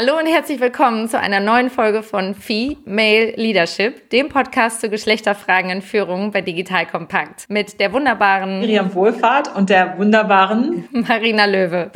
Hallo und herzlich willkommen zu einer neuen Folge von Female Leadership, dem Podcast zu Geschlechterfragen in Führung bei Digital Kompakt mit der wunderbaren Miriam Wohlfahrt und der wunderbaren Marina Löwe.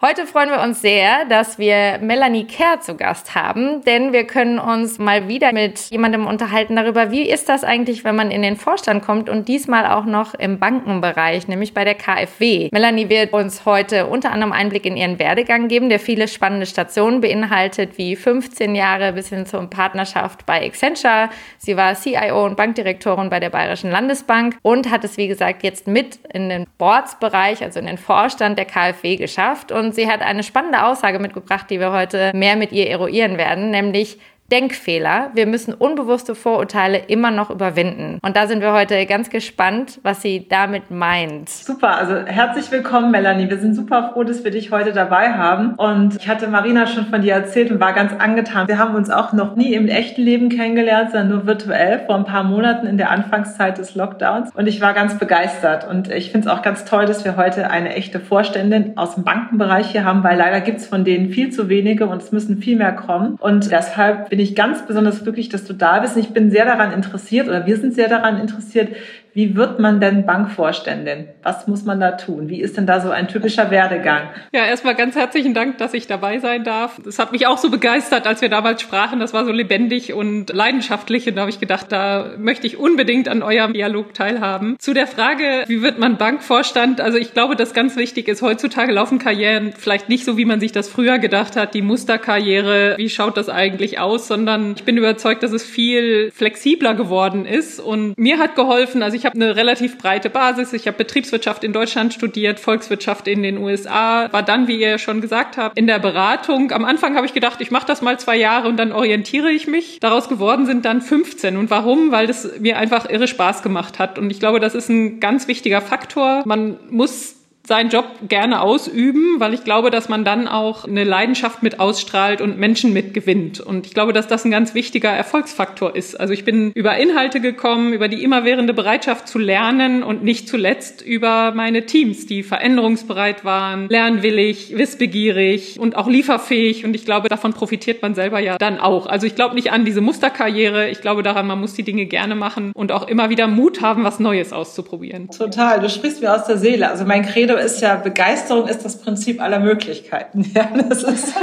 Heute freuen wir uns sehr, dass wir Melanie Kerr zu Gast haben, denn wir können uns mal wieder mit jemandem unterhalten darüber, wie ist das eigentlich, wenn man in den Vorstand kommt und diesmal auch noch im Bankenbereich, nämlich bei der KfW. Melanie wird uns heute unter anderem Einblick in ihren Werdegang geben, der viele spannende Stationen beinhaltet, wie 15 Jahre bis hin zur Partnerschaft bei Accenture. Sie war CIO und Bankdirektorin bei der Bayerischen Landesbank und hat es, wie gesagt, jetzt mit in den Boardsbereich, also in den Vorstand der KfW geschafft und und sie hat eine spannende Aussage mitgebracht, die wir heute mehr mit ihr eruieren werden, nämlich Denkfehler. Wir müssen unbewusste Vorurteile immer noch überwinden. Und da sind wir heute ganz gespannt, was sie damit meint. Super, also herzlich willkommen, Melanie. Wir sind super froh, dass wir dich heute dabei haben. Und ich hatte Marina schon von dir erzählt und war ganz angetan. Wir haben uns auch noch nie im echten Leben kennengelernt, sondern nur virtuell vor ein paar Monaten in der Anfangszeit des Lockdowns. Und ich war ganz begeistert. Und ich finde es auch ganz toll, dass wir heute eine echte Vorständin aus dem Bankenbereich hier haben, weil leider gibt es von denen viel zu wenige und es müssen viel mehr kommen. Und deshalb bin bin ich ganz besonders glücklich, dass du da bist. Ich bin sehr daran interessiert oder wir sind sehr daran interessiert, wie wird man denn Bankvorständin? Was muss man da tun? Wie ist denn da so ein typischer Werdegang? Ja, erstmal ganz herzlichen Dank, dass ich dabei sein darf. Das hat mich auch so begeistert, als wir damals sprachen. Das war so lebendig und leidenschaftlich. Und da habe ich gedacht, da möchte ich unbedingt an eurem Dialog teilhaben. Zu der Frage, wie wird man Bankvorstand? Also ich glaube, dass ganz wichtig ist, heutzutage laufen Karrieren vielleicht nicht so, wie man sich das früher gedacht hat, die Musterkarriere. Wie schaut das eigentlich aus? Sondern ich bin überzeugt, dass es viel flexibler geworden ist. Und mir hat geholfen, also ich habe eine relativ breite Basis. Ich habe Betriebswirtschaft in Deutschland studiert, Volkswirtschaft in den USA, war dann, wie ihr schon gesagt habt, in der Beratung. Am Anfang habe ich gedacht, ich mache das mal zwei Jahre und dann orientiere ich mich. Daraus geworden sind dann 15. Und warum? Weil das mir einfach irre Spaß gemacht hat. Und ich glaube, das ist ein ganz wichtiger Faktor. Man muss seinen Job gerne ausüben, weil ich glaube, dass man dann auch eine Leidenschaft mit ausstrahlt und Menschen mitgewinnt. Und ich glaube, dass das ein ganz wichtiger Erfolgsfaktor ist. Also ich bin über Inhalte gekommen, über die immerwährende Bereitschaft zu lernen und nicht zuletzt über meine Teams, die veränderungsbereit waren, lernwillig, wissbegierig und auch lieferfähig. Und ich glaube, davon profitiert man selber ja dann auch. Also ich glaube nicht an diese Musterkarriere. Ich glaube daran, man muss die Dinge gerne machen und auch immer wieder Mut haben, was Neues auszuprobieren. Total. Du sprichst mir aus der Seele. Also mein Credo ist ja, Begeisterung ist das Prinzip aller Möglichkeiten. Ja, das ist,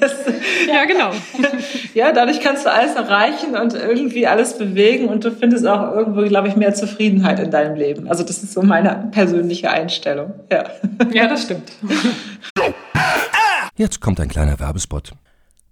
das, ja genau. Ja, dadurch kannst du alles erreichen und irgendwie alles bewegen und du findest auch irgendwo, glaube ich, mehr Zufriedenheit in deinem Leben. Also das ist so meine persönliche Einstellung. Ja, ja das stimmt. Jetzt kommt ein kleiner Werbespot.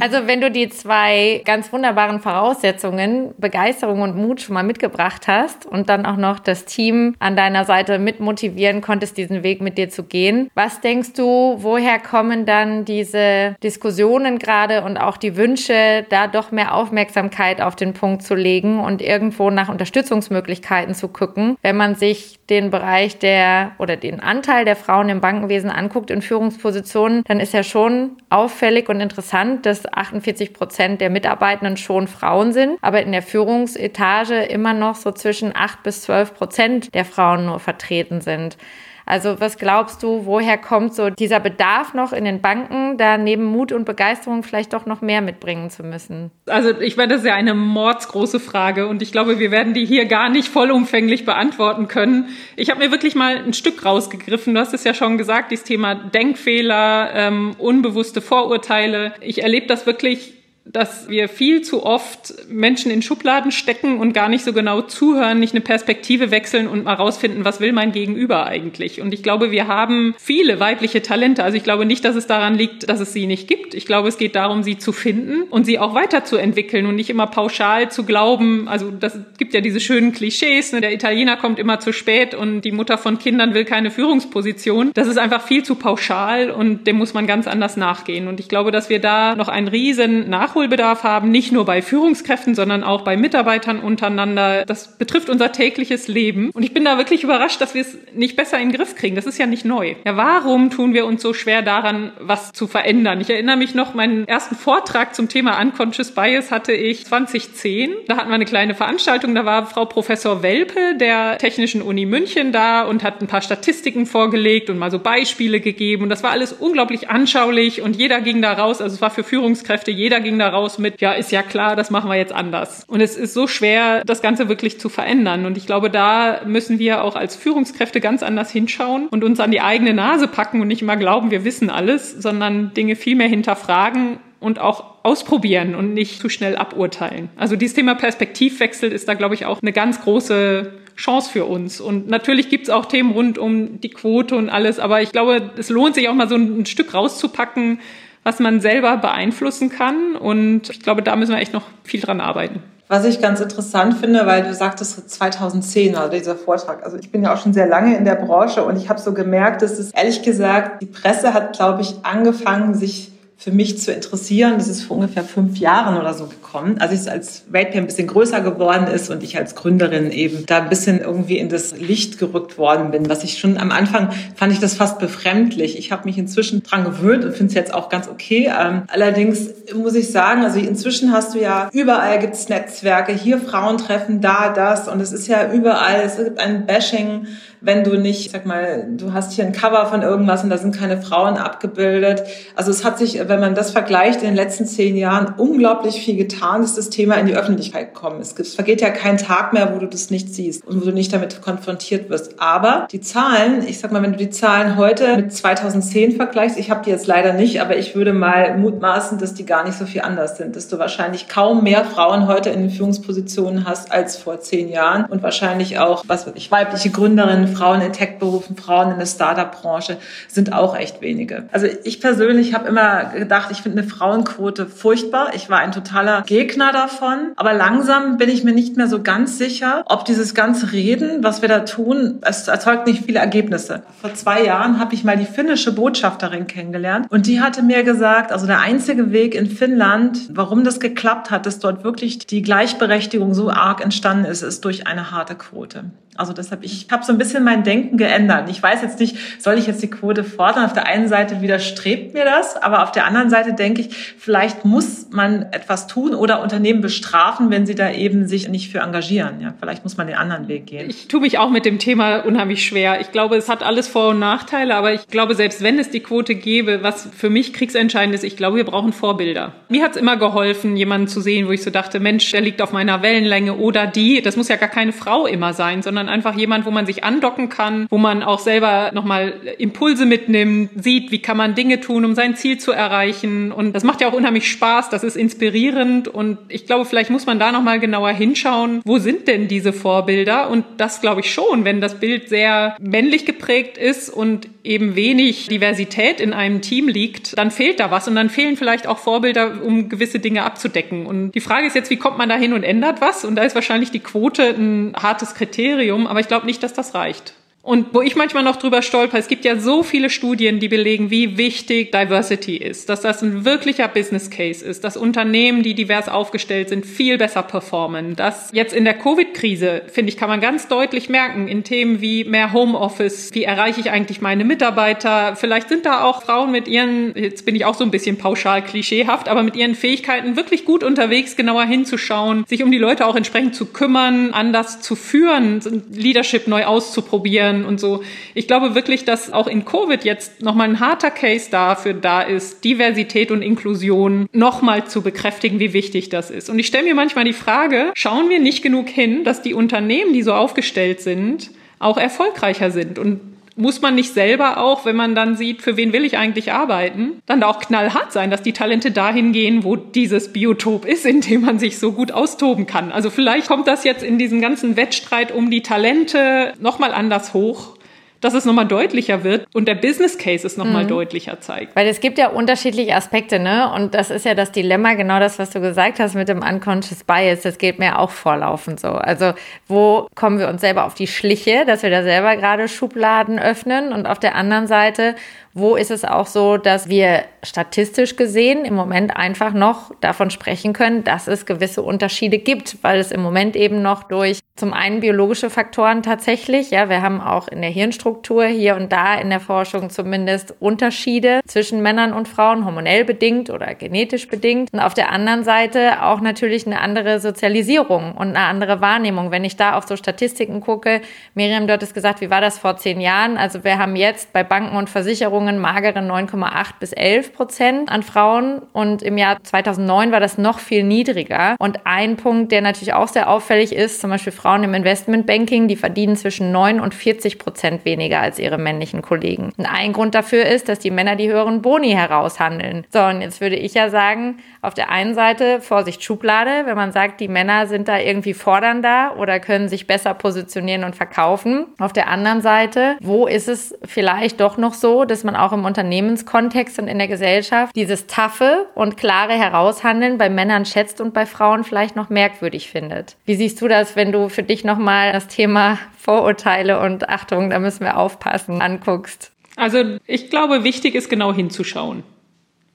Also wenn du die zwei ganz wunderbaren Voraussetzungen, Begeisterung und Mut schon mal mitgebracht hast und dann auch noch das Team an deiner Seite mit motivieren konntest, diesen Weg mit dir zu gehen, was denkst du, woher kommen dann diese Diskussionen gerade und auch die Wünsche, da doch mehr Aufmerksamkeit auf den Punkt zu legen und irgendwo nach Unterstützungsmöglichkeiten zu gucken, wenn man sich den Bereich der oder den Anteil der Frauen im Bankenwesen anguckt in Führungspositionen, dann ist ja schon auffällig und interessant, dass bis 48 Prozent der Mitarbeitenden schon Frauen sind, aber in der Führungsetage immer noch so zwischen 8 bis 12 Prozent der Frauen nur vertreten sind. Also was glaubst du, woher kommt so dieser Bedarf noch in den Banken, da neben Mut und Begeisterung vielleicht doch noch mehr mitbringen zu müssen? Also ich meine, das ist ja eine mordsgroße Frage und ich glaube, wir werden die hier gar nicht vollumfänglich beantworten können. Ich habe mir wirklich mal ein Stück rausgegriffen. Du hast es ja schon gesagt, dieses Thema Denkfehler, ähm, unbewusste Vorurteile. Ich erlebe das wirklich dass wir viel zu oft Menschen in Schubladen stecken und gar nicht so genau zuhören, nicht eine Perspektive wechseln und mal rausfinden, was will mein Gegenüber eigentlich. Und ich glaube, wir haben viele weibliche Talente. Also ich glaube nicht, dass es daran liegt, dass es sie nicht gibt. Ich glaube, es geht darum, sie zu finden und sie auch weiterzuentwickeln und nicht immer pauschal zu glauben. Also das gibt ja diese schönen Klischees. Ne? Der Italiener kommt immer zu spät und die Mutter von Kindern will keine Führungsposition. Das ist einfach viel zu pauschal und dem muss man ganz anders nachgehen. Und ich glaube, dass wir da noch einen riesen Nachholbedarf Nachholbedarf haben, nicht nur bei Führungskräften, sondern auch bei Mitarbeitern untereinander. Das betrifft unser tägliches Leben. Und ich bin da wirklich überrascht, dass wir es nicht besser in den Griff kriegen. Das ist ja nicht neu. Ja, warum tun wir uns so schwer daran, was zu verändern? Ich erinnere mich noch, meinen ersten Vortrag zum Thema Unconscious Bias hatte ich 2010. Da hatten wir eine kleine Veranstaltung. Da war Frau Professor Welpe der Technischen Uni München da und hat ein paar Statistiken vorgelegt und mal so Beispiele gegeben. Und das war alles unglaublich anschaulich und jeder ging da raus. Also es war für Führungskräfte, jeder ging da raus mit, ja, ist ja klar, das machen wir jetzt anders. Und es ist so schwer, das Ganze wirklich zu verändern. Und ich glaube, da müssen wir auch als Führungskräfte ganz anders hinschauen und uns an die eigene Nase packen und nicht immer glauben, wir wissen alles, sondern Dinge viel mehr hinterfragen und auch ausprobieren und nicht zu schnell aburteilen. Also dieses Thema Perspektivwechsel ist da, glaube ich, auch eine ganz große Chance für uns. Und natürlich gibt's auch Themen rund um die Quote und alles, aber ich glaube, es lohnt sich auch mal so ein Stück rauszupacken, was man selber beeinflussen kann. Und ich glaube, da müssen wir echt noch viel dran arbeiten. Was ich ganz interessant finde, weil du sagtest 2010 war dieser Vortrag. Also ich bin ja auch schon sehr lange in der Branche und ich habe so gemerkt, dass es ehrlich gesagt, die Presse hat, glaube ich, angefangen, sich für mich zu interessieren. Das ist vor ungefähr fünf Jahren oder so gekommen, als ich als Ratepair ein bisschen größer geworden ist und ich als Gründerin eben da ein bisschen irgendwie in das Licht gerückt worden bin. Was ich schon am Anfang fand ich das fast befremdlich. Ich habe mich inzwischen dran gewöhnt und finde es jetzt auch ganz okay. Ähm, allerdings muss ich sagen, also inzwischen hast du ja überall gibt's Netzwerke, hier Frauen treffen, da das und es ist ja überall, es gibt ein Bashing wenn du nicht, sag mal, du hast hier ein Cover von irgendwas und da sind keine Frauen abgebildet. Also es hat sich, wenn man das vergleicht, in den letzten zehn Jahren unglaublich viel getan, dass das Thema in die Öffentlichkeit gekommen ist. Es vergeht ja kein Tag mehr, wo du das nicht siehst und wo du nicht damit konfrontiert wirst. Aber die Zahlen, ich sag mal, wenn du die Zahlen heute mit 2010 vergleichst, ich habe die jetzt leider nicht, aber ich würde mal mutmaßen, dass die gar nicht so viel anders sind, dass du wahrscheinlich kaum mehr Frauen heute in den Führungspositionen hast als vor zehn Jahren und wahrscheinlich auch, was weiß ich, weibliche Gründerinnen Frauen in Tech-Berufen, Frauen in der Startup-Branche sind auch echt wenige. Also ich persönlich habe immer gedacht, ich finde eine Frauenquote furchtbar. Ich war ein totaler Gegner davon. Aber langsam bin ich mir nicht mehr so ganz sicher, ob dieses ganze Reden, was wir da tun, es erzeugt nicht viele Ergebnisse. Vor zwei Jahren habe ich mal die finnische Botschafterin kennengelernt und die hatte mir gesagt, also der einzige Weg in Finnland, warum das geklappt hat, dass dort wirklich die Gleichberechtigung so arg entstanden ist, ist durch eine harte Quote. Also deshalb, ich habe so ein bisschen mein Denken geändert. Ich weiß jetzt nicht, soll ich jetzt die Quote fordern? Auf der einen Seite widerstrebt mir das, aber auf der anderen Seite denke ich, vielleicht muss man etwas tun oder Unternehmen bestrafen, wenn sie da eben sich nicht für engagieren. Ja, vielleicht muss man den anderen Weg gehen. Ich tue mich auch mit dem Thema unheimlich schwer. Ich glaube, es hat alles Vor- und Nachteile, aber ich glaube, selbst wenn es die Quote gäbe, was für mich kriegsentscheidend ist, ich glaube, wir brauchen Vorbilder. Mir hat es immer geholfen, jemanden zu sehen, wo ich so dachte, Mensch, der liegt auf meiner Wellenlänge oder die. Das muss ja gar keine Frau immer sein, sondern einfach jemand, wo man sich andocken kann, wo man auch selber nochmal Impulse mitnimmt, sieht, wie kann man Dinge tun, um sein Ziel zu erreichen. Und das macht ja auch unheimlich Spaß, das ist inspirierend. Und ich glaube, vielleicht muss man da nochmal genauer hinschauen, wo sind denn diese Vorbilder? Und das glaube ich schon, wenn das Bild sehr männlich geprägt ist und eben wenig Diversität in einem Team liegt, dann fehlt da was und dann fehlen vielleicht auch Vorbilder, um gewisse Dinge abzudecken. Und die Frage ist jetzt, wie kommt man da hin und ändert was? Und da ist wahrscheinlich die Quote ein hartes Kriterium, aber ich glaube nicht, dass das reicht. Und wo ich manchmal noch drüber stolper, es gibt ja so viele Studien, die belegen, wie wichtig Diversity ist, dass das ein wirklicher Business Case ist, dass Unternehmen, die divers aufgestellt sind, viel besser performen. Dass jetzt in der Covid-Krise, finde ich, kann man ganz deutlich merken, in Themen wie mehr Homeoffice, wie erreiche ich eigentlich meine Mitarbeiter, vielleicht sind da auch Frauen mit ihren, jetzt bin ich auch so ein bisschen pauschal klischeehaft, aber mit ihren Fähigkeiten wirklich gut unterwegs, genauer hinzuschauen, sich um die Leute auch entsprechend zu kümmern, anders zu führen, Leadership neu auszuprobieren können und so. Ich glaube wirklich, dass auch in Covid jetzt nochmal ein harter Case dafür da ist, Diversität und Inklusion nochmal zu bekräftigen, wie wichtig das ist. Und ich stelle mir manchmal die Frage, schauen wir nicht genug hin, dass die Unternehmen, die so aufgestellt sind, auch erfolgreicher sind und muss man nicht selber auch, wenn man dann sieht, für wen will ich eigentlich arbeiten, dann da auch knallhart sein, dass die Talente dahin gehen, wo dieses Biotop ist, in dem man sich so gut austoben kann. Also vielleicht kommt das jetzt in diesem ganzen Wettstreit um die Talente nochmal anders hoch dass es nochmal deutlicher wird und der Business Case es nochmal mhm. deutlicher zeigt. Weil es gibt ja unterschiedliche Aspekte, ne? Und das ist ja das Dilemma, genau das, was du gesagt hast mit dem Unconscious Bias. Das geht mir auch vorlaufend so. Also, wo kommen wir uns selber auf die Schliche, dass wir da selber gerade Schubladen öffnen und auf der anderen Seite, wo ist es auch so, dass wir statistisch gesehen im Moment einfach noch davon sprechen können, dass es gewisse Unterschiede gibt, weil es im Moment eben noch durch zum einen biologische Faktoren tatsächlich, ja, wir haben auch in der Hirnstruktur hier und da in der Forschung zumindest Unterschiede zwischen Männern und Frauen, hormonell bedingt oder genetisch bedingt. Und auf der anderen Seite auch natürlich eine andere Sozialisierung und eine andere Wahrnehmung. Wenn ich da auf so Statistiken gucke, Miriam, du hattest gesagt, wie war das vor zehn Jahren? Also wir haben jetzt bei Banken und Versicherungen Versicherungen magere 9,8 bis 11 Prozent an Frauen und im Jahr 2009 war das noch viel niedriger. Und ein Punkt, der natürlich auch sehr auffällig ist, zum Beispiel Frauen im Investmentbanking, die verdienen zwischen 9 und 40 Prozent weniger als ihre männlichen Kollegen. Und ein Grund dafür ist, dass die Männer die höheren Boni heraushandeln. So, und jetzt würde ich ja sagen, auf der einen Seite Vorsicht Schublade, wenn man sagt, die Männer sind da irgendwie fordernder oder können sich besser positionieren und verkaufen. Auf der anderen Seite, wo ist es vielleicht doch noch so, dass man auch im Unternehmenskontext und in der Gesellschaft dieses taffe und klare Heraushandeln bei Männern schätzt und bei Frauen vielleicht noch merkwürdig findet. Wie siehst du das, wenn du für dich nochmal das Thema Vorurteile und Achtung, da müssen wir aufpassen, anguckst? Also ich glaube, wichtig ist genau hinzuschauen.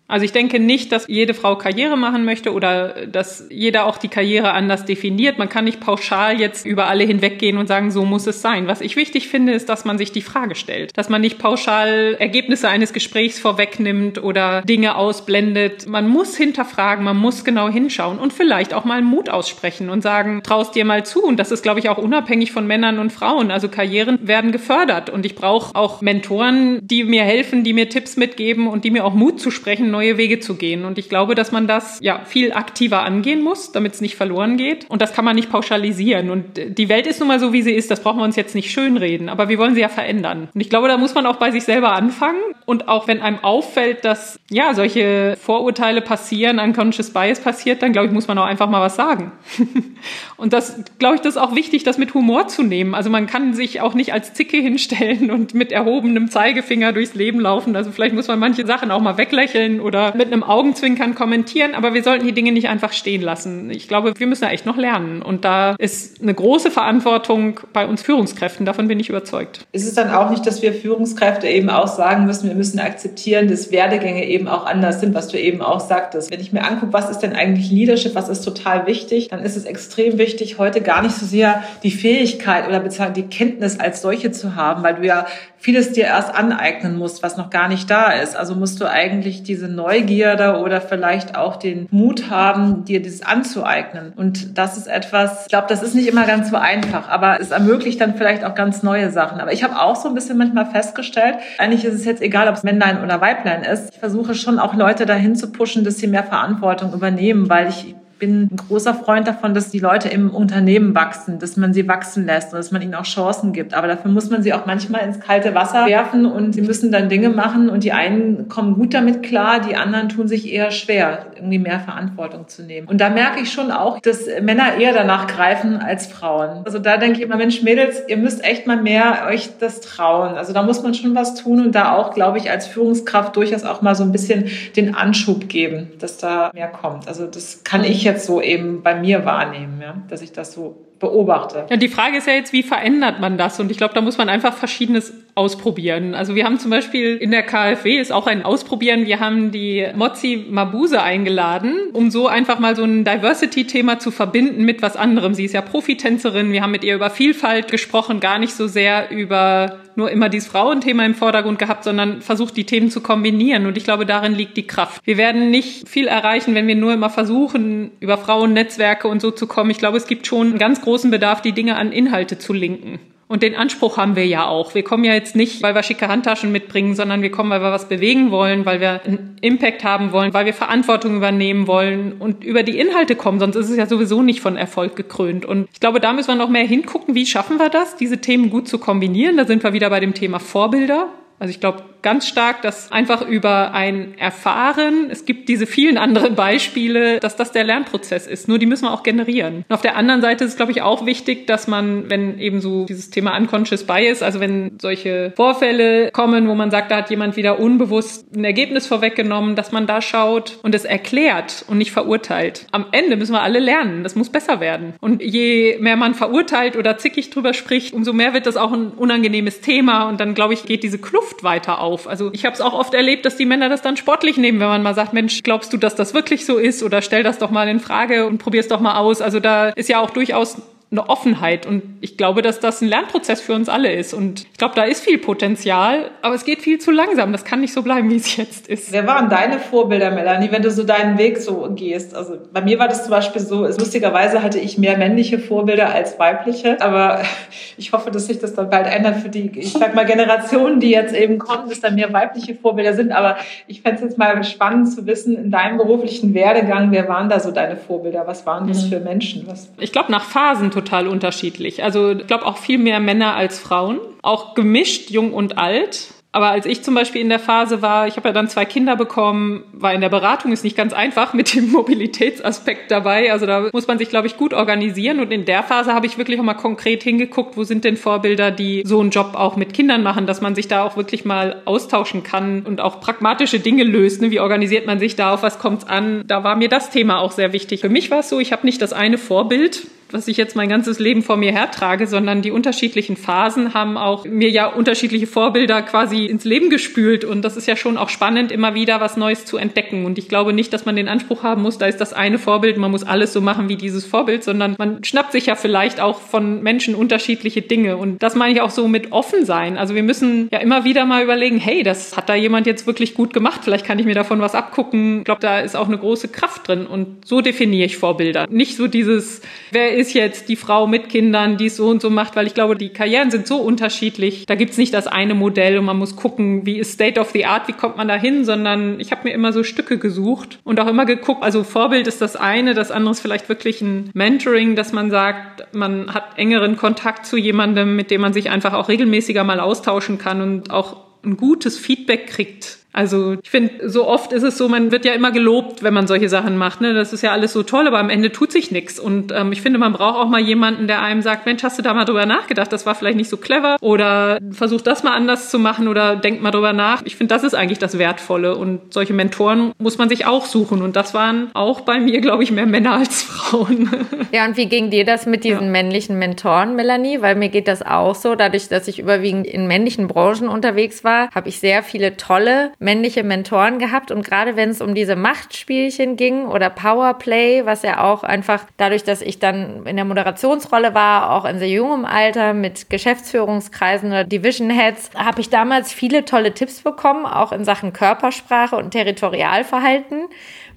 Also ich denke nicht, dass jede Frau Karriere machen möchte oder dass jeder auch die Karriere anders definiert. Man kann nicht pauschal jetzt über alle hinweggehen und sagen, so muss es sein. Was ich wichtig finde, ist, dass man sich die Frage stellt, dass man nicht pauschal Ergebnisse eines Gesprächs vorwegnimmt oder Dinge ausblendet. Man muss hinterfragen, man muss genau hinschauen und vielleicht auch mal Mut aussprechen und sagen, traust dir mal zu. Und das ist, glaube ich, auch unabhängig von Männern und Frauen. Also Karrieren werden gefördert und ich brauche auch Mentoren, die mir helfen, die mir Tipps mitgeben und die mir auch Mut zu sprechen, neue Wege zu gehen. Und ich glaube, dass man das ja viel aktiver angehen muss, damit es nicht verloren geht. Und das kann man nicht pauschalisieren. Und die Welt ist nun mal so, wie sie ist. Das brauchen wir uns jetzt nicht schönreden. Aber wir wollen sie ja verändern. Und ich glaube, da muss man auch bei sich selber anfangen. Und auch wenn einem auffällt, dass ja solche Vorurteile passieren, unconscious bias passiert, dann glaube ich, muss man auch einfach mal was sagen. und das, glaube ich, das ist auch wichtig, das mit Humor zu nehmen. Also man kann sich auch nicht als Zicke hinstellen und mit erhobenem Zeigefinger durchs Leben laufen. Also vielleicht muss man manche Sachen auch mal weglächeln oder mit einem Augenzwinkern kommentieren, aber wir sollten die Dinge nicht einfach stehen lassen. Ich glaube, wir müssen da echt noch lernen. Und da ist eine große Verantwortung bei uns Führungskräften. Davon bin ich überzeugt. Ist es dann auch nicht, dass wir Führungskräfte eben auch sagen müssen, wir müssen akzeptieren, dass Werdegänge eben auch anders sind, was du eben auch sagtest. Wenn ich mir angucke, was ist denn eigentlich Leadership, was ist total wichtig, dann ist es extrem wichtig, heute gar nicht so sehr die Fähigkeit oder beziehungsweise die Kenntnis als solche zu haben, weil du ja vieles dir erst aneignen musst, was noch gar nicht da ist. Also musst du eigentlich diese Neugierde oder vielleicht auch den Mut haben, dir dieses anzueignen. Und das ist etwas, ich glaube, das ist nicht immer ganz so einfach, aber es ermöglicht dann vielleicht auch ganz neue Sachen. Aber ich habe auch so ein bisschen manchmal festgestellt, eigentlich ist es jetzt egal, ob es Männlein oder Weiblein ist. Ich versuche schon auch Leute dahin zu pushen, dass sie mehr Verantwortung übernehmen, weil ich bin ein großer Freund davon, dass die Leute im Unternehmen wachsen, dass man sie wachsen lässt und dass man ihnen auch Chancen gibt. Aber dafür muss man sie auch manchmal ins kalte Wasser werfen und sie müssen dann Dinge machen und die einen kommen gut damit klar, die anderen tun sich eher schwer, irgendwie mehr Verantwortung zu nehmen. Und da merke ich schon auch, dass Männer eher danach greifen als Frauen. Also da denke ich immer, Mensch, Mädels, ihr müsst echt mal mehr euch das trauen. Also da muss man schon was tun und da auch, glaube ich, als Führungskraft durchaus auch mal so ein bisschen den Anschub geben, dass da mehr kommt. Also das kann ich jetzt jetzt so eben bei mir wahrnehmen, ja? dass ich das so beobachte. Ja, die Frage ist ja jetzt, wie verändert man das? Und ich glaube, da muss man einfach Verschiedenes ausprobieren. Also wir haben zum Beispiel in der KfW ist auch ein Ausprobieren. Wir haben die Mozi Mabuse eingeladen, um so einfach mal so ein Diversity-Thema zu verbinden mit was anderem. Sie ist ja Profitänzerin. Wir haben mit ihr über Vielfalt gesprochen, gar nicht so sehr über nur immer dieses Frauenthema im Vordergrund gehabt, sondern versucht, die Themen zu kombinieren. Und ich glaube, darin liegt die Kraft. Wir werden nicht viel erreichen, wenn wir nur immer versuchen, über Frauennetzwerke und so zu kommen. Ich glaube, es gibt schon einen ganz großen Bedarf, die Dinge an Inhalte zu linken. Und den Anspruch haben wir ja auch. Wir kommen ja jetzt nicht, weil wir schicke Handtaschen mitbringen, sondern wir kommen, weil wir was bewegen wollen, weil wir einen Impact haben wollen, weil wir Verantwortung übernehmen wollen und über die Inhalte kommen. Sonst ist es ja sowieso nicht von Erfolg gekrönt. Und ich glaube, da müssen wir noch mehr hingucken. Wie schaffen wir das, diese Themen gut zu kombinieren? Da sind wir wieder bei dem Thema Vorbilder. Also ich glaube ganz stark, dass einfach über ein Erfahren, es gibt diese vielen anderen Beispiele, dass das der Lernprozess ist. Nur die müssen wir auch generieren. Und auf der anderen Seite ist es, glaube ich, auch wichtig, dass man, wenn eben so dieses Thema Unconscious Bias, also wenn solche Vorfälle kommen, wo man sagt, da hat jemand wieder unbewusst ein Ergebnis vorweggenommen, dass man da schaut und es erklärt und nicht verurteilt. Am Ende müssen wir alle lernen. Das muss besser werden. Und je mehr man verurteilt oder zickig drüber spricht, umso mehr wird das auch ein unangenehmes Thema. Und dann, glaube ich, geht diese Kluft Luft weiter auf. Also ich habe es auch oft erlebt, dass die Männer das dann sportlich nehmen, wenn man mal sagt, Mensch, glaubst du, dass das wirklich so ist? Oder stell das doch mal in Frage und probier's doch mal aus. Also da ist ja auch durchaus eine Offenheit. Und ich glaube, dass das ein Lernprozess für uns alle ist. Und ich glaube, da ist viel Potenzial, aber es geht viel zu langsam. Das kann nicht so bleiben, wie es jetzt ist. Wer waren deine Vorbilder, Melanie, wenn du so deinen Weg so gehst? Also bei mir war das zum Beispiel so, lustigerweise hatte ich mehr männliche Vorbilder als weibliche, aber ich hoffe, dass sich das dann bald ändert für die, ich sag mal, Generationen, die jetzt eben kommen, dass da mehr weibliche Vorbilder sind. Aber ich fände es jetzt mal spannend zu wissen, in deinem beruflichen Werdegang, wer waren da so deine Vorbilder? Was waren das mhm. für Menschen? Was ich glaube, nach Phasen total total unterschiedlich. Also ich glaube auch viel mehr Männer als Frauen, auch gemischt, jung und alt. Aber als ich zum Beispiel in der Phase war, ich habe ja dann zwei Kinder bekommen, war in der Beratung ist nicht ganz einfach mit dem Mobilitätsaspekt dabei. Also da muss man sich, glaube ich, gut organisieren. Und in der Phase habe ich wirklich auch mal konkret hingeguckt, wo sind denn Vorbilder, die so einen Job auch mit Kindern machen, dass man sich da auch wirklich mal austauschen kann und auch pragmatische Dinge löst. Ne? Wie organisiert man sich da, auf was kommt's an? Da war mir das Thema auch sehr wichtig. Für mich war es so, ich habe nicht das eine Vorbild, was ich jetzt mein ganzes Leben vor mir hertrage, sondern die unterschiedlichen Phasen haben auch mir ja unterschiedliche Vorbilder quasi ins Leben gespült. Und das ist ja schon auch spannend, immer wieder was Neues zu entdecken. Und ich glaube nicht, dass man den Anspruch haben muss, da ist das eine Vorbild, man muss alles so machen wie dieses Vorbild, sondern man schnappt sich ja vielleicht auch von Menschen unterschiedliche Dinge. Und das meine ich auch so mit offen sein. Also wir müssen ja immer wieder mal überlegen, hey, das hat da jemand jetzt wirklich gut gemacht. Vielleicht kann ich mir davon was abgucken. Ich glaube, da ist auch eine große Kraft drin. Und so definiere ich Vorbilder. Nicht so dieses, wer ist ist jetzt die Frau mit Kindern, die es so und so macht, weil ich glaube, die Karrieren sind so unterschiedlich. Da gibt's nicht das eine Modell und man muss gucken, wie ist State of the Art, wie kommt man da hin, sondern ich habe mir immer so Stücke gesucht und auch immer geguckt, also Vorbild ist das eine, das andere ist vielleicht wirklich ein Mentoring, dass man sagt, man hat engeren Kontakt zu jemandem, mit dem man sich einfach auch regelmäßiger mal austauschen kann und auch ein gutes Feedback kriegt also ich finde, so oft ist es so, man wird ja immer gelobt, wenn man solche Sachen macht. Ne? Das ist ja alles so toll, aber am Ende tut sich nichts. Und ähm, ich finde, man braucht auch mal jemanden, der einem sagt, Mensch, hast du da mal drüber nachgedacht? Das war vielleicht nicht so clever. Oder versuch das mal anders zu machen oder denk mal drüber nach. Ich finde, das ist eigentlich das Wertvolle. Und solche Mentoren muss man sich auch suchen. Und das waren auch bei mir, glaube ich, mehr Männer als Frauen. Ja, und wie ging dir das mit diesen ja. männlichen Mentoren, Melanie? Weil mir geht das auch so. Dadurch, dass ich überwiegend in männlichen Branchen unterwegs war, habe ich sehr viele tolle männliche Mentoren gehabt. Und gerade wenn es um diese Machtspielchen ging oder Powerplay, was ja auch einfach dadurch, dass ich dann in der Moderationsrolle war, auch in sehr jungem Alter mit Geschäftsführungskreisen oder Division Heads, habe ich damals viele tolle Tipps bekommen, auch in Sachen Körpersprache und Territorialverhalten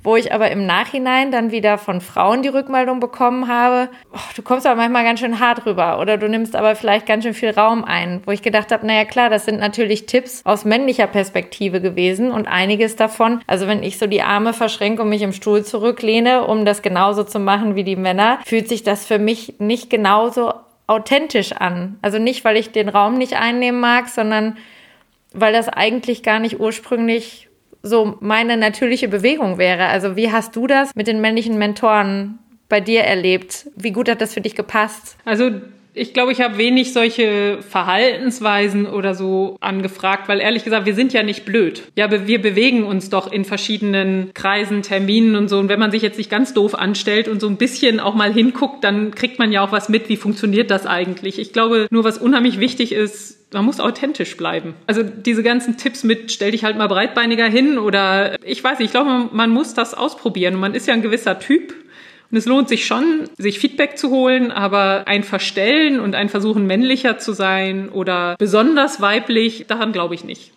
wo ich aber im Nachhinein dann wieder von Frauen die Rückmeldung bekommen habe, oh, du kommst aber manchmal ganz schön hart rüber oder du nimmst aber vielleicht ganz schön viel Raum ein, wo ich gedacht habe, naja klar, das sind natürlich Tipps aus männlicher Perspektive gewesen und einiges davon, also wenn ich so die Arme verschränke und mich im Stuhl zurücklehne, um das genauso zu machen wie die Männer, fühlt sich das für mich nicht genauso authentisch an. Also nicht, weil ich den Raum nicht einnehmen mag, sondern weil das eigentlich gar nicht ursprünglich so meine natürliche Bewegung wäre. Also wie hast du das mit den männlichen Mentoren bei dir erlebt? Wie gut hat das für dich gepasst? Also Ich glaube, ich habe wenig solche Verhaltensweisen oder so angefragt, weil ehrlich gesagt, wir sind ja nicht blöd. Ja, wir bewegen uns doch in verschiedenen Kreisen, Terminen und so. Und wenn man sich jetzt nicht ganz doof anstellt und so ein bisschen auch mal hinguckt, dann kriegt man ja auch was mit, wie funktioniert das eigentlich. Ich glaube, nur was unheimlich wichtig ist, man muss authentisch bleiben. Also diese ganzen Tipps mit, stell dich halt mal breitbeiniger hin oder ich weiß nicht, ich glaube, man, man muss das ausprobieren. Man ist ja ein gewisser Typ und es lohnt sich schon, sich Feedback zu holen, aber ein Verstellen und ein Versuchen, männlicher zu sein oder besonders weiblich, daran glaube ich nicht.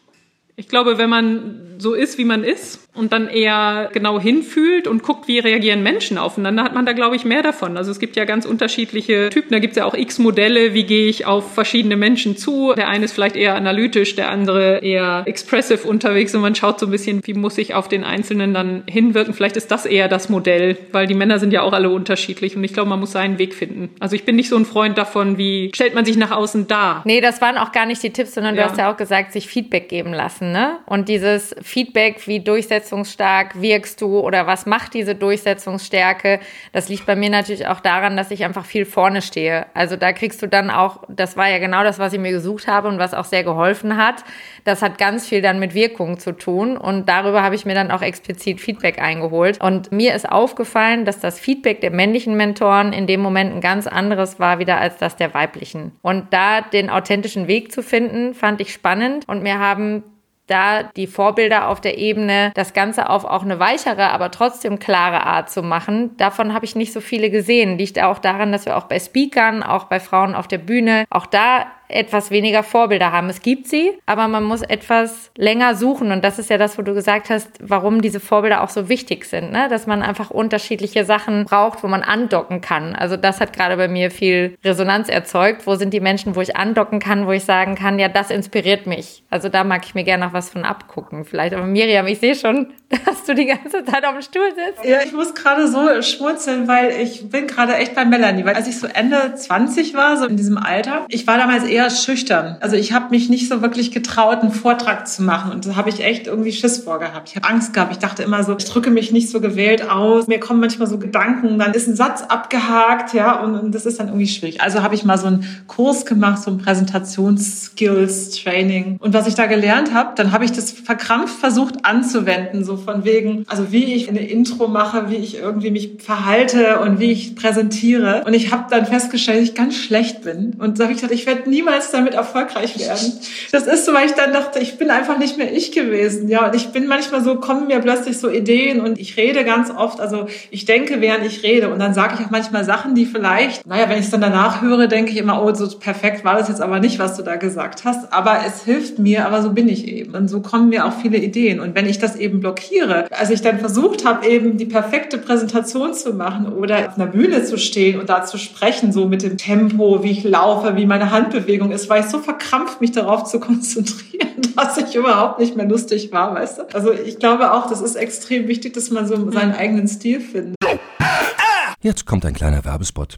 Ich glaube, wenn man so ist, wie man ist und dann eher genau hinfühlt und guckt, wie reagieren Menschen aufeinander, hat man da, glaube ich, mehr davon. Also es gibt ja ganz unterschiedliche Typen. Da gibt es ja auch x Modelle, wie gehe ich auf verschiedene Menschen zu. Der eine ist vielleicht eher analytisch, der andere eher expressive unterwegs und man schaut so ein bisschen, wie muss ich auf den Einzelnen dann hinwirken. Vielleicht ist das eher das Modell, weil die Männer sind ja auch alle unterschiedlich und ich glaube, man muss seinen Weg finden. Also ich bin nicht so ein Freund davon, wie stellt man sich nach außen dar. Nee, das waren auch gar nicht die Tipps, sondern ja. du hast ja auch gesagt, sich Feedback geben lassen, ne? Und dieses Feedback, wie durchsetzungsstark wirkst du oder was macht diese Durchsetzungsstärke, das liegt bei mir natürlich auch daran, dass ich einfach viel vorne stehe. Also da kriegst du dann auch, das war ja genau das, was ich mir gesucht habe und was auch sehr geholfen hat. Das hat ganz viel dann mit Wirkung zu tun und darüber habe ich mir dann auch explizit Feedback eingeholt. Und mir ist aufgefallen, dass das Feedback der männlichen Mentoren in dem Moment ein ganz anderes war wieder als das der weiblichen. Und da den authentischen Weg zu finden, fand ich spannend und mir haben da die Vorbilder auf der Ebene, das Ganze auf auch eine weichere, aber trotzdem klare Art zu machen. Davon habe ich nicht so viele gesehen. Liegt auch daran, dass wir auch bei Speakern, auch bei Frauen auf der Bühne, auch da etwas weniger Vorbilder haben. Es gibt sie, aber man muss etwas länger suchen. Und das ist ja das, wo du gesagt hast, warum diese Vorbilder auch so wichtig sind, ne? dass man einfach unterschiedliche Sachen braucht, wo man andocken kann. Also das hat gerade bei mir viel Resonanz erzeugt. Wo sind die Menschen, wo ich andocken kann, wo ich sagen kann, ja, das inspiriert mich. Also da mag ich mir gerne noch was von abgucken. Vielleicht, aber Miriam, ich sehe schon, dass du die ganze Zeit auf dem Stuhl sitzt. Ja, ich muss gerade so schmunzeln, weil ich bin gerade echt bei Melanie. Weil als ich so Ende 20 war, so in diesem Alter, ich war damals eher eher schüchtern. Also ich habe mich nicht so wirklich getraut, einen Vortrag zu machen. Und da habe ich echt irgendwie Schiss vorgehabt. Ich habe Angst gehabt. Ich dachte immer so, ich drücke mich nicht so gewählt aus. Mir kommen manchmal so Gedanken, dann ist ein Satz abgehakt, ja, und, und das ist dann irgendwie schwierig. Also habe ich mal so einen Kurs gemacht, so ein Präsentationsskills-Training. Und was ich da gelernt habe, dann habe ich das verkrampft versucht anzuwenden, so von wegen, also wie ich eine Intro mache, wie ich irgendwie mich verhalte und wie ich präsentiere. Und ich habe dann festgestellt, dass ich ganz schlecht bin. Und da habe ich gesagt, ich werde niemals niemals damit erfolgreich werden. Das ist so, weil ich dann dachte, ich bin einfach nicht mehr ich gewesen. Ja, und ich bin manchmal so, kommen mir plötzlich so Ideen und ich rede ganz oft, also ich denke, während ich rede und dann sage ich auch manchmal Sachen, die vielleicht, naja, wenn ich es dann danach höre, denke ich immer, oh, so perfekt war das jetzt aber nicht, was du da gesagt hast. Aber es hilft mir, aber so bin ich eben. Und so kommen mir auch viele Ideen. Und wenn ich das eben blockiere, als ich dann versucht habe, eben die perfekte Präsentation zu machen oder auf einer Bühne zu stehen und da zu sprechen, so mit dem Tempo, wie ich laufe, wie meine Handbewegung Aufregung ist, war ich so verkrampft, mich darauf zu konzentrieren, dass ich überhaupt nicht mehr lustig war, weißt du? Also ich glaube auch, das ist extrem wichtig, dass man so seinen eigenen Stil findet. Jetzt kommt ein kleiner Werbespot.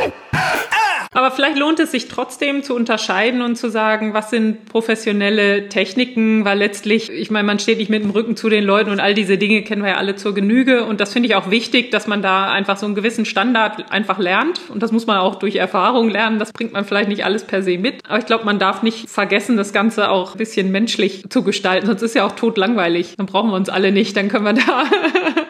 Aber vielleicht lohnt es sich trotzdem zu unterscheiden und zu sagen, was sind professionelle Techniken, weil letztlich, ich meine, man steht nicht mit dem Rücken zu den Leuten und all diese Dinge kennen wir ja alle zur Genüge. Und das finde ich auch wichtig, dass man da einfach so einen gewissen Standard einfach lernt. Und das muss man auch durch Erfahrung lernen. Das bringt man vielleicht nicht alles per se mit. Aber ich glaube, man darf nicht vergessen, das Ganze auch ein bisschen menschlich zu gestalten. Sonst ist ja auch tot langweilig. Dann brauchen wir uns alle nicht. Dann können wir da